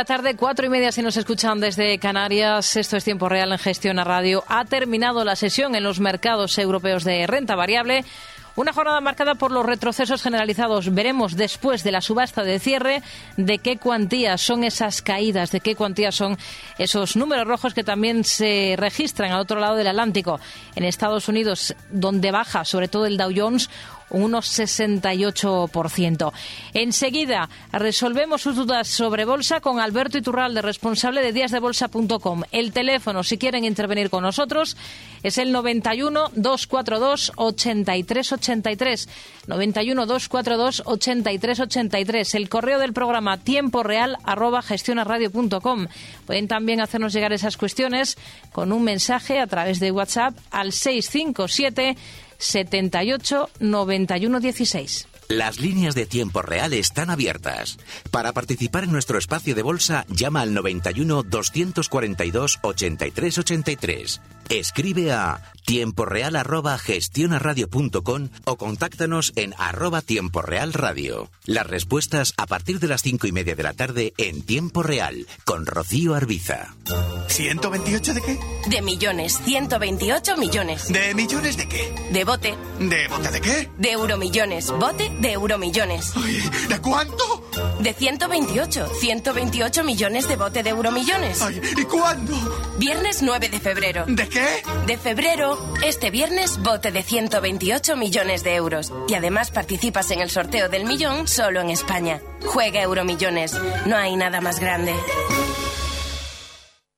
La tarde, cuatro y media si nos escuchan desde Canarias. Esto es tiempo real en Gestión a Radio. Ha terminado la sesión en los mercados europeos de renta variable. Una jornada marcada por los retrocesos generalizados. Veremos después de la subasta de cierre de qué cuantías son esas caídas, de qué cuantías son esos números rojos que también se registran al otro lado del Atlántico. En Estados Unidos, donde baja sobre todo el Dow Jones, un 1,68%. Enseguida resolvemos sus dudas sobre bolsa con Alberto Iturralde, responsable de díasdebolsa.com. El teléfono, si quieren intervenir con nosotros, es el 91 242 8383. 91 242 8383. El correo del programa tiempo real arroba gestionaradio.com. Pueden también hacernos llegar esas cuestiones con un mensaje a través de WhatsApp al 657 78 91 16. Las líneas de tiempo real están abiertas. Para participar en nuestro espacio de bolsa, llama al 91 242 83 83. Escribe a arroba gestionaradio.com o contáctanos en arroba tiempo real radio. Las respuestas a partir de las cinco y media de la tarde en tiempo real con Rocío Arbiza. ¿128 de qué? De millones, 128 millones. ¿De millones de qué? De bote. ¿De bote de qué? De euromillones. Bote de euromillones. Ay, ¿De cuánto? De 128. 128 millones de bote de euromillones. Ay, ¿Y cuándo? Viernes 9 de febrero. ¿De qué? De febrero. Este viernes, bote de 128 millones de euros. Y además participas en el sorteo del millón solo en España. Juega Euromillones. No hay nada más grande.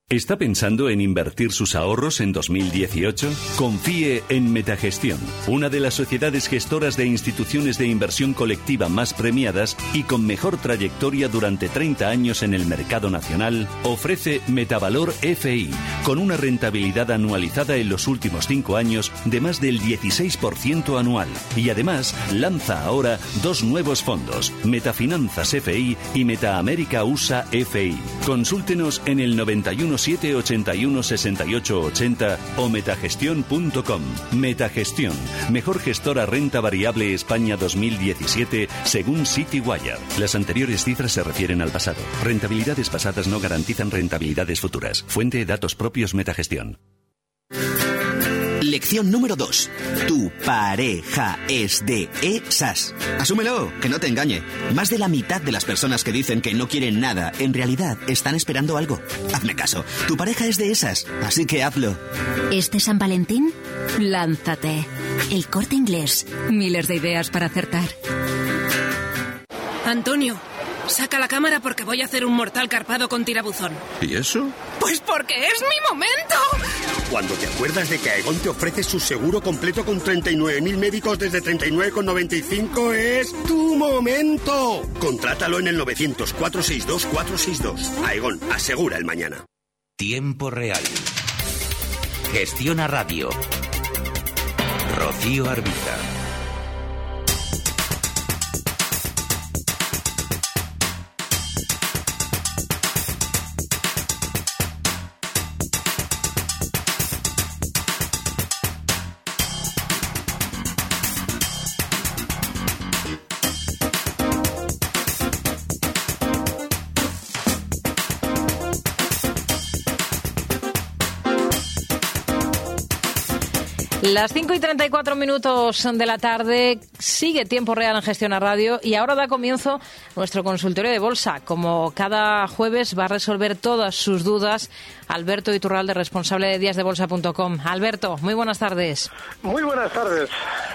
¿Está pensando en invertir sus ahorros en 2018? Confíe en Metagestión, una de las sociedades gestoras de instituciones de inversión colectiva más premiadas y con mejor trayectoria durante 30 años en el mercado nacional, ofrece Metavalor FI, con una rentabilidad anualizada en los últimos 5 años de más del 16% anual. Y además lanza ahora dos nuevos fondos, Metafinanzas FI y Metaamérica USA FI. Consúltenos en el 91 781 68 80 o metagestión.com. Metagestión, mejor gestora renta variable España 2017 según CityWire. Las anteriores cifras se refieren al pasado. Rentabilidades pasadas no garantizan rentabilidades futuras. Fuente datos propios Metagestión. Lección número 2. Tu pareja es de esas. Asúmelo, que no te engañe. Más de la mitad de las personas que dicen que no quieren nada, en realidad están esperando algo. Hazme caso, tu pareja es de esas, así que hazlo. ¿Este San Valentín? Lánzate. El corte inglés. Miles de ideas para acertar. Antonio, saca la cámara porque voy a hacer un mortal carpado con tirabuzón. ¿Y eso? Pues porque es mi momento. Cuando te acuerdas de que Aegon te ofrece su seguro completo con 39.000 médicos desde 39,95 es tu momento. Contrátalo en el 900 462 462. Aegon, asegura el mañana. Tiempo real. Gestiona Radio. Rocío Arbiza. Las 5 y 34 minutos de la tarde sigue tiempo real en Gestión a Radio y ahora da comienzo nuestro consultorio de bolsa. Como cada jueves va a resolver todas sus dudas Alberto Iturralde, responsable de díasdebolsa.com. Alberto, muy buenas tardes. Muy buenas tardes.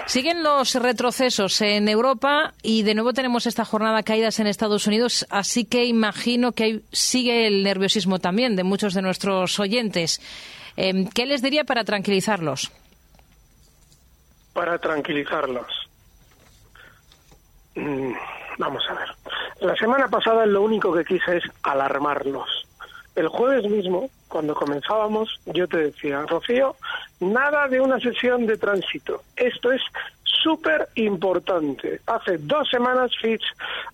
Siguen los retrocesos en Europa y de nuevo tenemos esta jornada caídas en Estados Unidos, así que imagino que sigue el nerviosismo también de muchos de nuestros oyentes. Em, ¿Qué les diría para tranquilizarlos? Para tranquilizarlos. Mm, vamos a ver. La semana pasada lo único que quise es alarmarlos. El jueves mismo, cuando comenzábamos, yo te decía, Rocío, nada de una sesión de tránsito. Esto es súper importante. Hace dos semanas Fitch,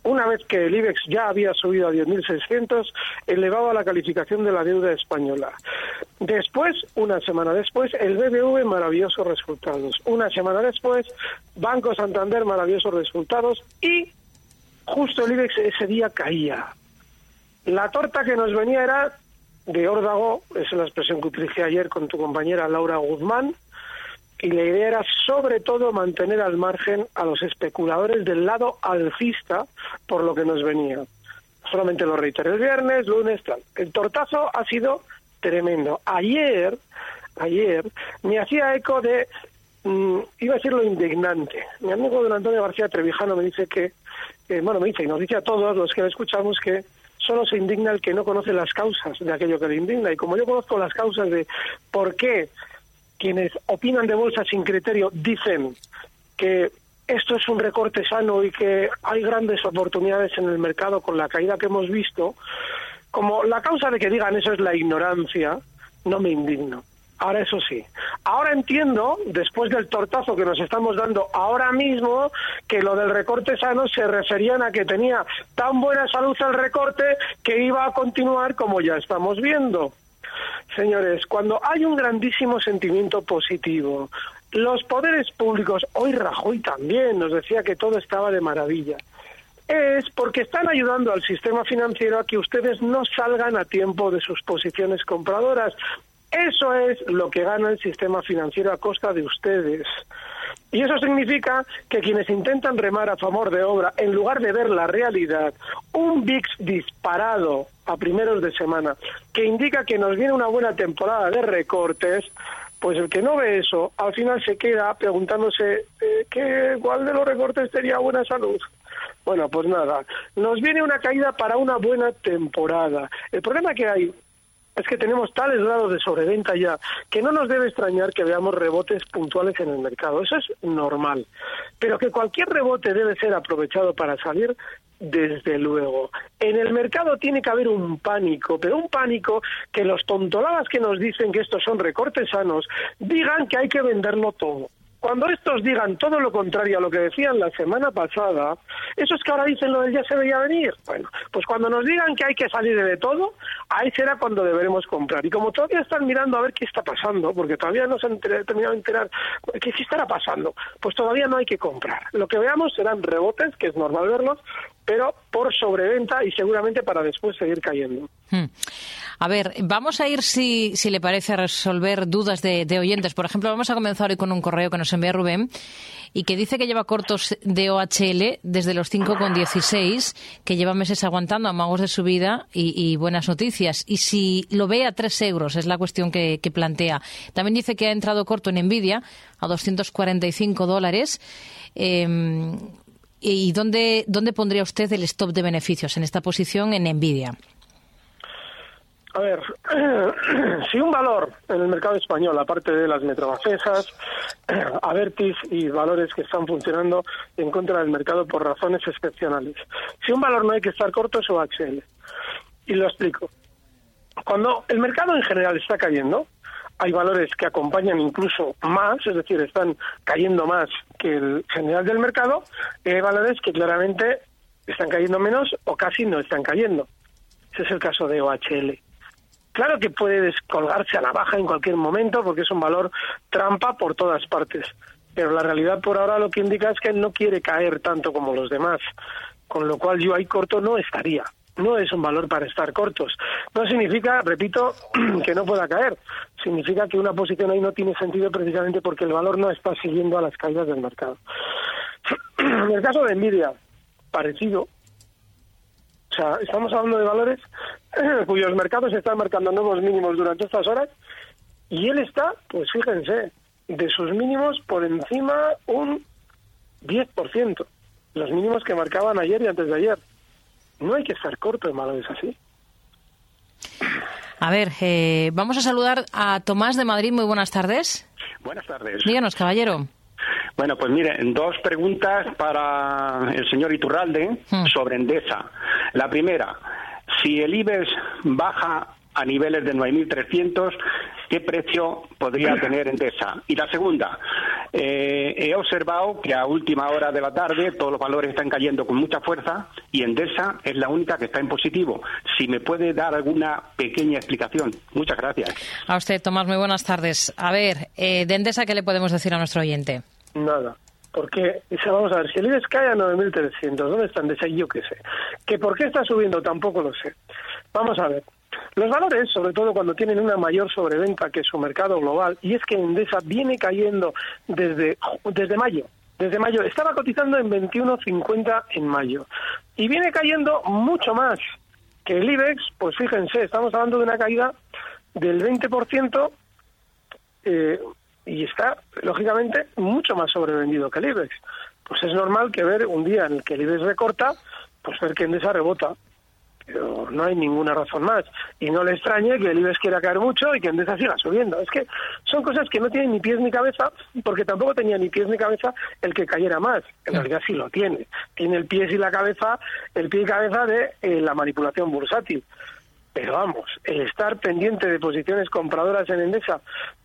una vez que el IBEX ya había subido a 10.600, elevaba la calificación de la deuda española. Después, una semana después, el BBV maravillosos resultados. Una semana después, Banco Santander maravillosos resultados y justo el IBEX ese día caía. La torta que nos venía era de órdago, es la expresión que utilicé ayer con tu compañera Laura Guzmán, y la idea era sobre todo mantener al margen a los especuladores del lado alcista por lo que nos venía. Solamente lo reiteré el viernes, lunes, tal. El tortazo ha sido tremendo. Ayer, ayer, me hacía eco de, mm, iba a decir lo indignante. Mi amigo don Antonio García Trevijano me dice que, bueno, me dice y nos dice a todos los que le escuchamos que solo se indigna el que no conoce las causas de aquello que le indigna. Y como yo conozco las causas de por qué quienes opinan de bolsa sin criterio dicen que esto es un recorte sano y que hay grandes oportunidades en el mercado con la caída que hemos visto, como la causa de que digan eso es la ignorancia, no me indigno. Ahora eso sí. Ahora entiendo, después del tortazo que nos estamos dando ahora mismo, que lo del recorte sano se referían a que tenía tan buena salud el recorte que iba a continuar como ya estamos viendo. Señores, cuando hay un grandísimo sentimiento positivo, los poderes públicos, hoy Rajoy también nos decía que todo estaba de maravilla, es porque están ayudando al sistema financiero a que ustedes no salgan a tiempo de sus posiciones compradoras. Eso es lo que gana el sistema financiero a costa de ustedes. Y eso significa que quienes intentan remar a favor de obra, en lugar de ver la realidad, un VIX disparado a primeros de semana, que indica que nos viene una buena temporada de recortes, pues el que no ve eso, al final se queda preguntándose eh, ¿qué, cuál de los recortes sería buena salud. Bueno, pues nada, nos viene una caída para una buena temporada. El problema que hay es que tenemos tales grados de sobreventa ya que no nos debe extrañar que veamos rebotes puntuales en el mercado. Eso es normal. Pero que cualquier rebote debe ser aprovechado para salir, desde luego. En el mercado tiene que haber un pánico, pero un pánico que los tontoladas que nos dicen que estos son recortes sanos digan que hay que venderlo todo. Cuando estos digan todo lo contrario a lo que decían la semana pasada, eso es que ahora dicen lo del ya se veía venir. Bueno, pues cuando nos digan que hay que salir de todo, ahí será cuando deberemos comprar. Y como todavía están mirando a ver qué está pasando, porque todavía no se han terminado de enterar qué, qué estará pasando, pues todavía no hay que comprar. Lo que veamos serán rebotes, que es normal verlos, pero por sobreventa y seguramente para después seguir cayendo. Hmm. A ver, vamos a ir, si, si le parece, a resolver dudas de, oyentes. Por ejemplo, vamos a comenzar hoy con un correo que nos envía Rubén y que dice que lleva cortos de OHL desde los 5,16, que lleva meses aguantando amagos de subida y, y, buenas noticias. Y si lo ve a 3 euros, es la cuestión que, plantea. También dice que ha entrado corto en Nvidia a 245 dólares. Em, ¿Y dónde, dónde pondría usted el stop de beneficios en esta posición en Nvidia? A ver, si un valor en el mercado español, aparte de las metrobacesas, Avertis y valores que están funcionando en contra del mercado por razones excepcionales, si un valor no hay que estar corto es OHL. Y lo explico. Cuando el mercado en general está cayendo, hay valores que acompañan incluso más, es decir, están cayendo más que el general del mercado, y hay valores que claramente están cayendo menos o casi no están cayendo. Ese es el caso de OHL. Claro que puede descolgarse a la baja en cualquier momento porque es un valor trampa por todas partes, pero la realidad por ahora lo que indica es que no quiere caer tanto como los demás, con lo cual yo ahí corto no estaría. no es un valor para estar cortos. No significa, repito, que no pueda caer. Significa que una posición ahí no tiene sentido precisamente porque el valor no está siguiendo a las caídas del mercado. En el caso de Nvidia, parecido. O sea, estamos hablando de valores cuyos mercados están marcando nuevos mínimos durante estas horas y él está, pues fíjense, de sus mínimos por encima un 10%, los mínimos que marcaban ayer y antes de ayer. No hay que estar corto en valores así. A ver, eh, vamos a saludar a Tomás de Madrid. Muy buenas tardes. Buenas tardes. Díganos, caballero. Bueno, pues mire, dos preguntas para el señor Iturralde Hmm. sobre Endesa. La primera, si el IBEX baja a niveles de 9.300, ¿qué precio podría tener Endesa? Y la segunda, eh, he observado que a última hora de la tarde todos los valores están cayendo con mucha fuerza y Endesa es la única que está en positivo. Si me puede dar alguna pequeña explicación. Muchas gracias. A usted, Tomás, muy buenas tardes. A ver, eh, de Endesa, ¿qué le podemos decir a nuestro oyente? Nada. Porque, vamos a ver, si el IBEX cae a 9.300, ¿dónde está Endesa? Yo qué sé. ¿Que por qué está subiendo? Tampoco lo sé. Vamos a ver. Los valores, sobre todo cuando tienen una mayor sobreventa que su mercado global, y es que Endesa viene cayendo desde, desde mayo. Desde mayo. Estaba cotizando en 21.50 en mayo. Y viene cayendo mucho más que el IBEX, pues fíjense, estamos hablando de una caída del 20%, eh, y está, lógicamente, mucho más sobrevendido que el IBEX. Pues es normal que ver un día en el que el IBEX recorta, pues ver que Endesa rebota. Pero no hay ninguna razón más. Y no le extrañe que el IBEX quiera caer mucho y que Endesa siga subiendo. Es que son cosas que no tienen ni pies ni cabeza, porque tampoco tenía ni pies ni cabeza el que cayera más. En realidad sí lo tiene. Tiene el pie y la cabeza, el pie y cabeza de eh, la manipulación bursátil. Pero vamos, el estar pendiente de posiciones compradoras en Endesa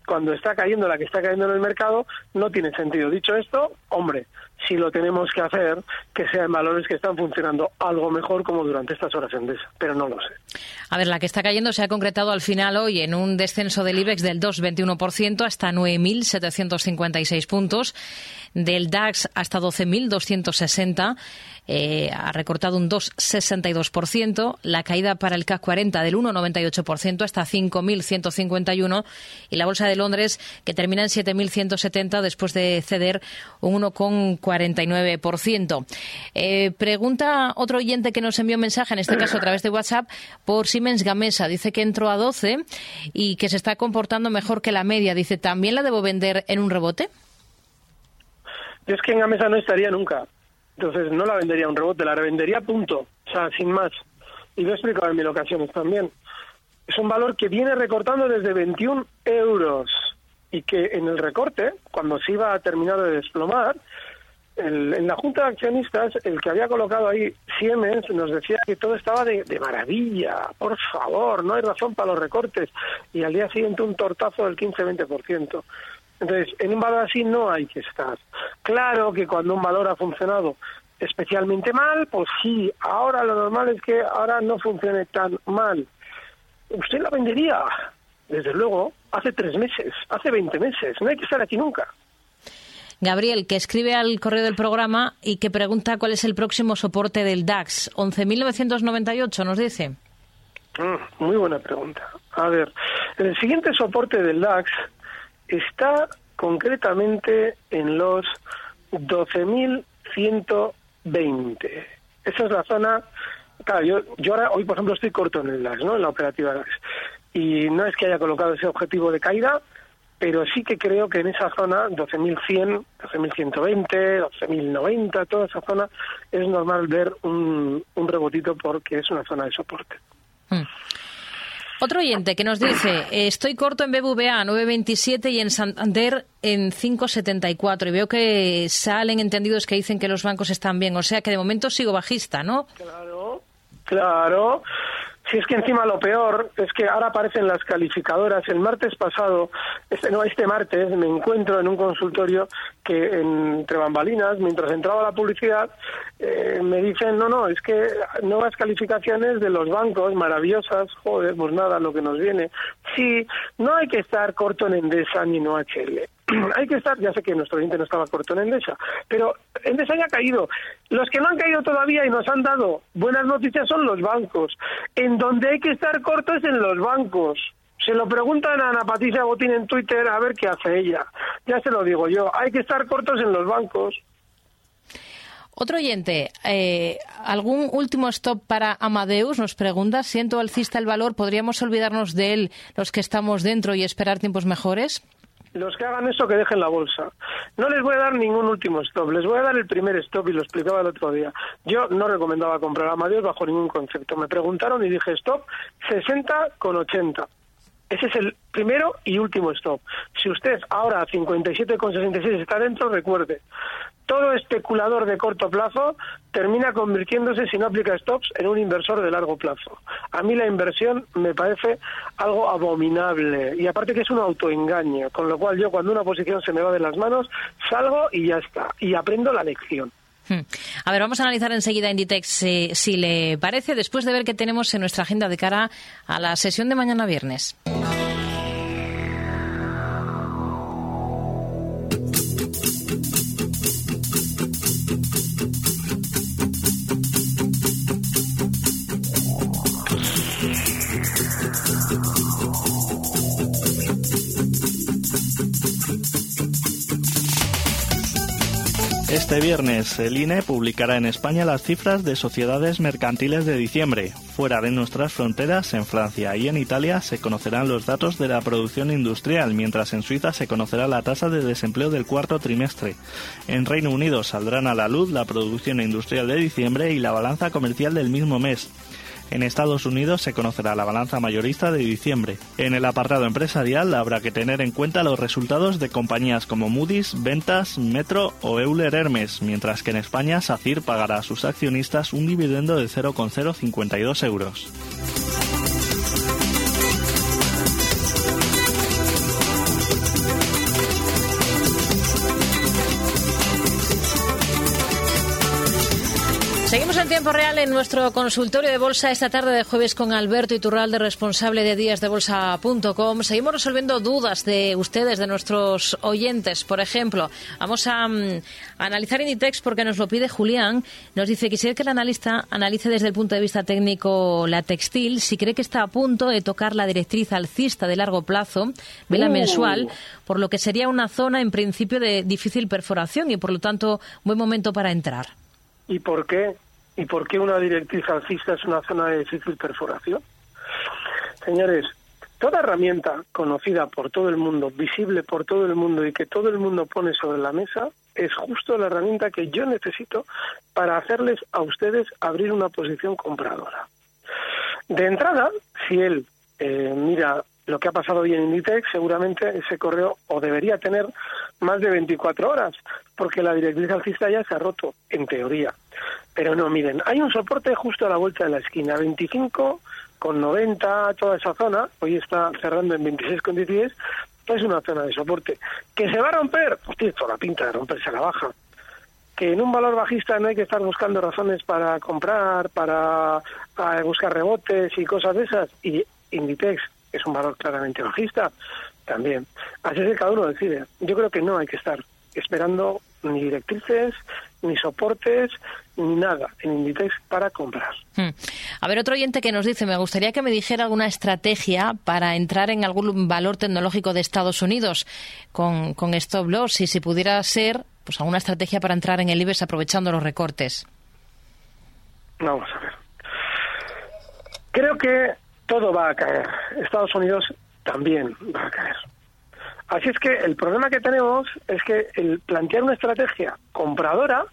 cuando está cayendo la que está cayendo en el mercado no tiene sentido. Dicho esto, hombre, si lo tenemos que hacer, que sea en valores que están funcionando algo mejor como durante estas horas en Endesa, pero no lo sé. A ver, la que está cayendo se ha concretado al final hoy en un descenso del IBEX del 2,21% hasta 9.756 puntos, del DAX hasta 12.260, eh, ha recortado un 2,62%, la caída para el CAC 40 del 1,98% hasta 5.151 y la Bolsa de Londres que termina en 7.170 después de ceder un 1,49%. Eh, pregunta otro oyente que nos envió un mensaje, en este caso a través de WhatsApp, por Siemens Gamesa. Dice que entró a 12 y que se está comportando mejor que la media. Dice, ¿también la debo vender en un rebote? Es que en Gamesa no estaría nunca. Entonces no la vendería un rebote, la revendería punto. O sea, sin más. Y lo he explicado en mil ocasiones también. Es un valor que viene recortando desde 21 euros y que en el recorte, cuando se iba a terminar de desplomar, el- en la Junta de Accionistas, el que había colocado ahí Siemens nos decía que todo estaba de, de maravilla, por favor, no hay razón para los recortes. Y al día siguiente un tortazo del 15-20%. Entonces, en un valor así no hay que estar. Claro que cuando un valor ha funcionado especialmente mal, pues sí, ahora lo normal es que ahora no funcione tan mal. ¿Usted la vendería? Desde luego, hace tres meses, hace 20 meses, no hay que estar aquí nunca. Gabriel, que escribe al correo del programa y que pregunta cuál es el próximo soporte del DAX. 11.998, nos dice. Mm, muy buena pregunta. A ver, el siguiente soporte del DAX está concretamente en los 12.120. Esa es la zona. Claro, yo, yo ahora, hoy por ejemplo, estoy corto en el DAX, ¿no? En la operativa. Y no es que haya colocado ese objetivo de caída, pero sí que creo que en esa zona, 12.100, 12.120, 12.090, toda esa zona, es normal ver un, un rebotito porque es una zona de soporte. Otro oyente que nos dice, estoy corto en BBVA 9.27 y en Santander en 5.74 y veo que salen entendidos que dicen que los bancos están bien, o sea que de momento sigo bajista, ¿no? Claro, claro. Si es que encima lo peor es que ahora aparecen las calificadoras. El martes pasado, este, no, este martes, me encuentro en un consultorio que entre bambalinas, mientras entraba la publicidad, eh, me dicen, no, no, es que nuevas calificaciones de los bancos, maravillosas, joder, pues nada, lo que nos viene. Sí, no hay que estar corto en Endesa ni en OHL. hay que estar, ya sé que nuestro oyente no estaba corto en Endesa, pero Endesa ya ha caído. Los que no han caído todavía y nos han dado buenas noticias son los bancos. En donde hay que estar corto es en los bancos. Se lo preguntan a Ana Patricia Botín en Twitter a ver qué hace ella. Ya se lo digo yo, hay que estar cortos en los bancos. Otro oyente, eh, ¿algún último stop para Amadeus? Nos pregunta, siento alcista el valor, ¿podríamos olvidarnos de él los que estamos dentro y esperar tiempos mejores? Los que hagan eso, que dejen la bolsa. No les voy a dar ningún último stop, les voy a dar el primer stop y lo explicaba el otro día. Yo no recomendaba comprar Amadeus bajo ningún concepto. Me preguntaron y dije stop 60 con 80. Ese es el primero y último stop. Si usted ahora a 57,66 está dentro, recuerde, todo especulador de corto plazo termina convirtiéndose, si no aplica stops, en un inversor de largo plazo. A mí la inversión me parece algo abominable y aparte que es un autoengaño, con lo cual yo cuando una posición se me va de las manos, salgo y ya está, y aprendo la lección. Hmm. A ver, vamos a analizar enseguida Inditex, eh, si le parece, después de ver qué tenemos en nuestra agenda de cara a la sesión de mañana viernes. Este viernes, el INE publicará en España las cifras de sociedades mercantiles de diciembre. Fuera de nuestras fronteras, en Francia y en Italia, se conocerán los datos de la producción industrial, mientras en Suiza se conocerá la tasa de desempleo del cuarto trimestre. En Reino Unido saldrán a la luz la producción industrial de diciembre y la balanza comercial del mismo mes. En Estados Unidos se conocerá la balanza mayorista de diciembre. En el apartado empresarial habrá que tener en cuenta los resultados de compañías como Moody's, Ventas, Metro o Euler Hermes, mientras que en España SACIR pagará a sus accionistas un dividendo de 0,052 euros. Seguimos en tiempo real en nuestro consultorio de bolsa esta tarde de jueves con Alberto Iturralde, responsable de díasdebolsa.com. Seguimos resolviendo dudas de ustedes, de nuestros oyentes. Por ejemplo, vamos a, mm, analizar Inditex porque nos lo pide Julián. Nos dice, quisiera que el analista analice desde el punto de vista técnico la textil, si cree que está a punto de tocar la directriz alcista de largo plazo, vela Uh. mensual, por lo que sería una zona en principio de difícil perforación y por lo tanto buen momento para entrar. ¿Y por qué? ¿Y por qué una directriz alcista es una zona de difícil perforación? Señores, toda herramienta conocida por todo el mundo, visible por todo el mundo y que todo el mundo pone sobre la mesa, es justo la herramienta que yo necesito para hacerles a ustedes abrir una posición compradora. De entrada, si él eh, mira lo que ha pasado hoy en Inditex, seguramente ese correo o debería tener más de 24 horas, porque la directriz alcista ya se ha roto, en teoría. Pero no, miren, hay un soporte justo a la vuelta de la esquina, 25 con 90, toda esa zona, hoy está cerrando en 26 con 10, es una zona de soporte. ¿Que se va a romper? Pues tiene toda la pinta de romperse a la baja que en un valor bajista no hay que estar buscando razones para comprar, para, para buscar rebotes y cosas de esas. Y Inditex es un valor claramente bajista también. Así es que cada uno decide. Yo creo que no hay que estar esperando ni directrices, ni soportes, ni nada en Inditex para comprar. Hmm. A ver, otro oyente que nos dice, me gustaría que me dijera alguna estrategia para entrar en algún valor tecnológico de Estados Unidos con, con stop loss y si pudiera ser pues alguna estrategia para entrar en el IBEX aprovechando los recortes. Vamos a ver. Creo que todo va a caer. Estados Unidos también va a caer. Así es que el problema que tenemos es que el plantear una estrategia compradora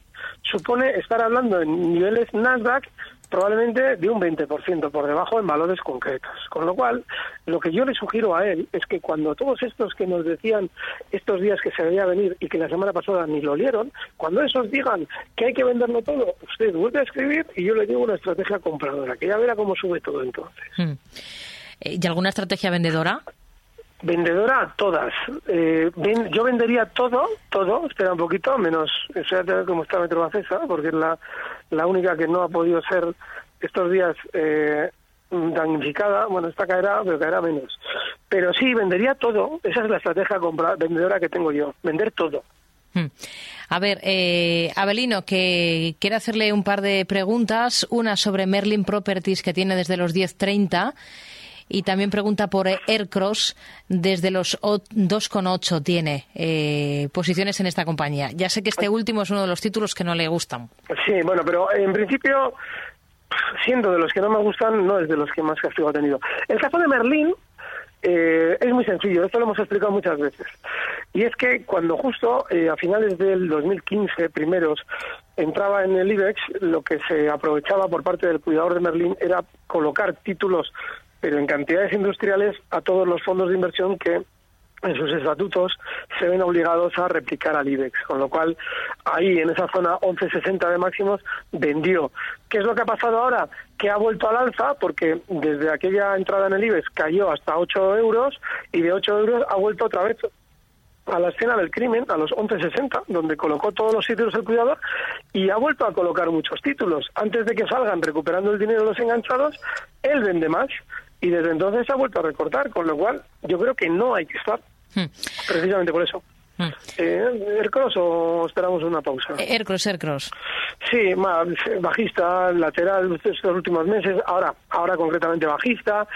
supone estar hablando en niveles Nasdaq probablemente de un 20% por debajo en valores concretos. Con lo cual, lo que yo le sugiero a él es que cuando todos estos que nos decían estos días que se veía venir y que la semana pasada ni lo olieron, cuando esos digan que hay que venderlo todo, usted vuelve a escribir y yo le digo una estrategia compradora, que ya verá cómo sube todo entonces. Hmm. Eh, ¿Y alguna estrategia vendedora? Vendedora, todas. Eh, ven- yo vendería todo, todo, espera un poquito, menos, espérate cómo está Metrobacesa, porque es la, la única que no ha podido ser estos días eh, damnificada. Bueno, esta caerá, pero caerá menos. Pero sí, vendería todo. Esa es la estrategia vendedora que tengo yo, vender todo. Hmm. A ver, eh, Abelino, que quiere hacerle un par de preguntas. Una sobre Merlin Properties, que tiene desde los 10.30 y también pregunta por Aircross, desde los 2,8 tiene eh, posiciones en esta compañía. Ya sé que este último es uno de los títulos que no le gustan. Sí, bueno, pero en principio, siendo de los que no me gustan, no es de los que más castigo ha tenido. El caso de Merlin eh, es muy sencillo, esto lo hemos explicado muchas veces. Y es que cuando justo eh, a finales del 2015, primeros, entraba en el IBEX, lo que se aprovechaba por parte del cuidador de Merlin era colocar títulos pero en cantidades industriales a todos los fondos de inversión que en sus estatutos se ven obligados a replicar al IBEX, con lo cual ahí en esa zona 11.60 de máximos vendió. ¿Qué es lo que ha pasado ahora? Que ha vuelto al alza porque desde aquella entrada en el IBEX cayó hasta 8 euros y de 8 euros ha vuelto otra vez a la escena del crimen, a los 11.60, donde colocó todos los títulos el cuidador y ha vuelto a colocar muchos títulos. Antes de que salgan recuperando el dinero de los enganchados, él vende más y desde entonces ha vuelto a recortar, con lo cual yo creo que no hay que estar, hmm. precisamente por eso. Hmm. Eh, ¿Aircross o esperamos una pausa? Aircross, Aircross. Sí, bajista, lateral estos últimos meses, ahora, ahora concretamente bajista.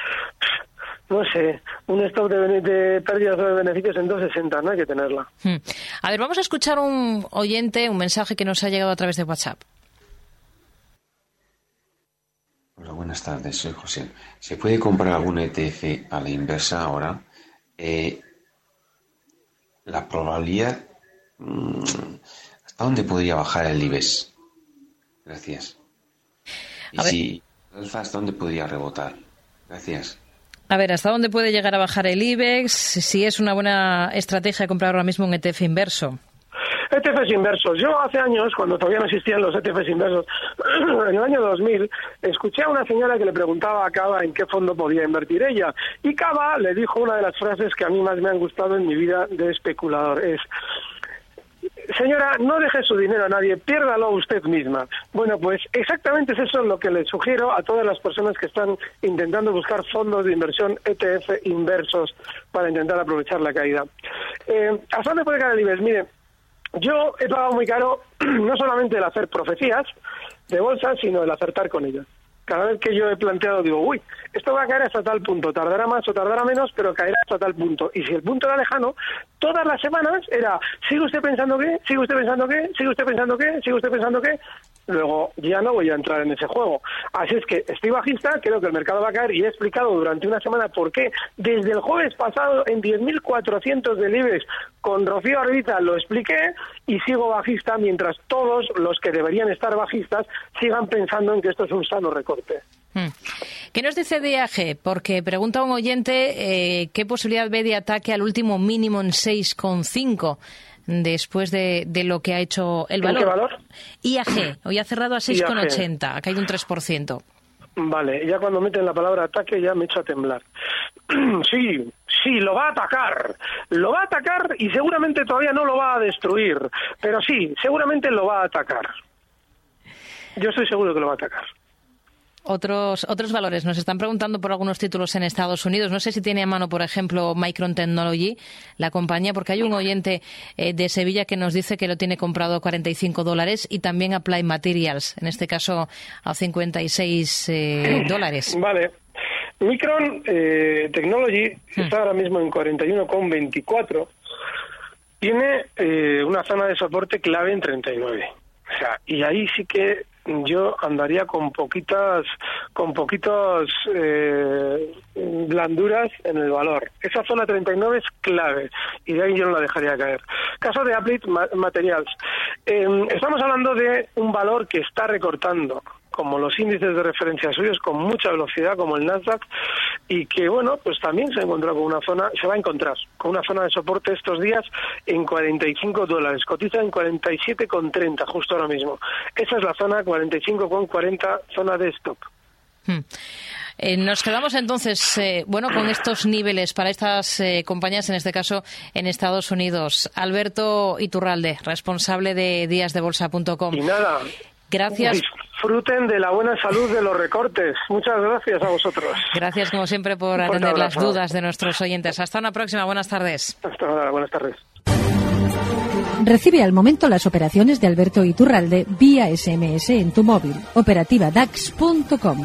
No sé, un stop de, de pérdidas de beneficios en 2.60, no hay que tenerla. Hmm. A ver, vamos a escuchar un oyente, un mensaje que nos ha llegado a través de WhatsApp. Hola, buenas tardes, soy José. ¿Se puede comprar algún ETF a la inversa ahora? Eh, la probabilidad... Mm, ¿Hasta dónde podría bajar el IBEX? Gracias. Y si alfa, ¿hasta dónde podría rebotar? Gracias. A ver, ¿hasta dónde puede llegar a bajar el IBEX? Si es una buena estrategia comprar ahora mismo un ETF inverso. ETFs inversos. Yo hace años, cuando todavía no existían los ETFs inversos, en el año 2000, escuché a una señora que le preguntaba a Cava en qué fondo podía invertir ella. Y Cava le dijo una de las frases que a mí más me han gustado en mi vida de especulador. Es, Señora, no deje su dinero a nadie, piérdalo usted misma. Bueno, pues exactamente es eso lo que le sugiero a todas las personas que están intentando buscar fondos de inversión ETF inversos para intentar aprovechar la caída. Eh, ¿Hasta dónde puede caer el IBEX? Mire, yo he pagado muy caro no solamente el hacer profecías de bolsa, sino el acertar con ellas. Cada vez que yo he planteado, digo, uy, esto va a caer hasta tal punto, tardará más o tardará menos, pero caerá hasta tal punto. Y si el punto era lejano, todas las semanas era, ¿sigue usted pensando qué? ¿Sigue usted pensando qué? ¿Sigue usted pensando qué? ¿Sigue usted pensando qué? Luego ya no voy a entrar en ese juego. Así es que estoy bajista, creo que el mercado va a caer y he explicado durante una semana por qué. Desde el jueves pasado en 10.400 del IBEX con Rocío Arbiza lo expliqué y sigo bajista mientras todos los que deberían estar bajistas sigan pensando en que esto es un sano recorte. Hmm. ¿Qué nos dice DAG? Porque pregunta un oyente eh, qué posibilidad ve de ataque al último mínimo en 6,5 después de, lo que ha hecho el valor. ¿Qué valor? IAG, hoy ha cerrado a 6,80, ha caído un 3%. Vale, ya cuando meten la palabra ataque ya me echo a temblar. sí, sí, lo va a atacar. Lo va a atacar y seguramente todavía no lo va a destruir. Pero sí, seguramente lo va a atacar. Yo estoy seguro que lo va a atacar. Otros, otros valores. Nos están preguntando por algunos títulos en Estados Unidos. No sé si tiene a mano, por ejemplo, Micron Technology, la compañía, porque hay un oyente eh, de Sevilla que nos dice que lo tiene comprado a 45 dólares y también Applied Materials, en este caso a 56 eh, dólares. Vale. Micron eh, Technology hmm. está ahora mismo en 41,24. Tiene una zona de soporte clave en 39. O sea, y ahí sí que yo andaría con poquitas con poquitos eh, blanduras en el valor. Esa zona 39 es clave y de ahí yo no la dejaría caer. Caso de Applied Materials. Em, estamos hablando de un valor que está recortando como los índices de referencia suyos con mucha velocidad como el Nasdaq y que bueno pues también se encontró con una zona se va a encontrar con una zona de soporte estos días en 45 dólares cotiza en 47,30 justo ahora mismo esa es la zona 45,40 zona de stock hmm. eh, nos quedamos entonces, eh, bueno, con estos niveles para estas eh, compañías, en este caso en Estados Unidos. Alberto Iturralde, responsable de díasdebolsa.com. Y nada. Gracias disfruten de la buena salud de los recortes. Muchas gracias a vosotros. Gracias, como siempre, por atender las dudas de nuestros oyentes. Hasta una próxima. Buenas tardes. Hasta ahora, buenas tardes. Recibe al momento las operaciones de Alberto Iturralde vía SMS en tu móvil. Operativa DAX.com.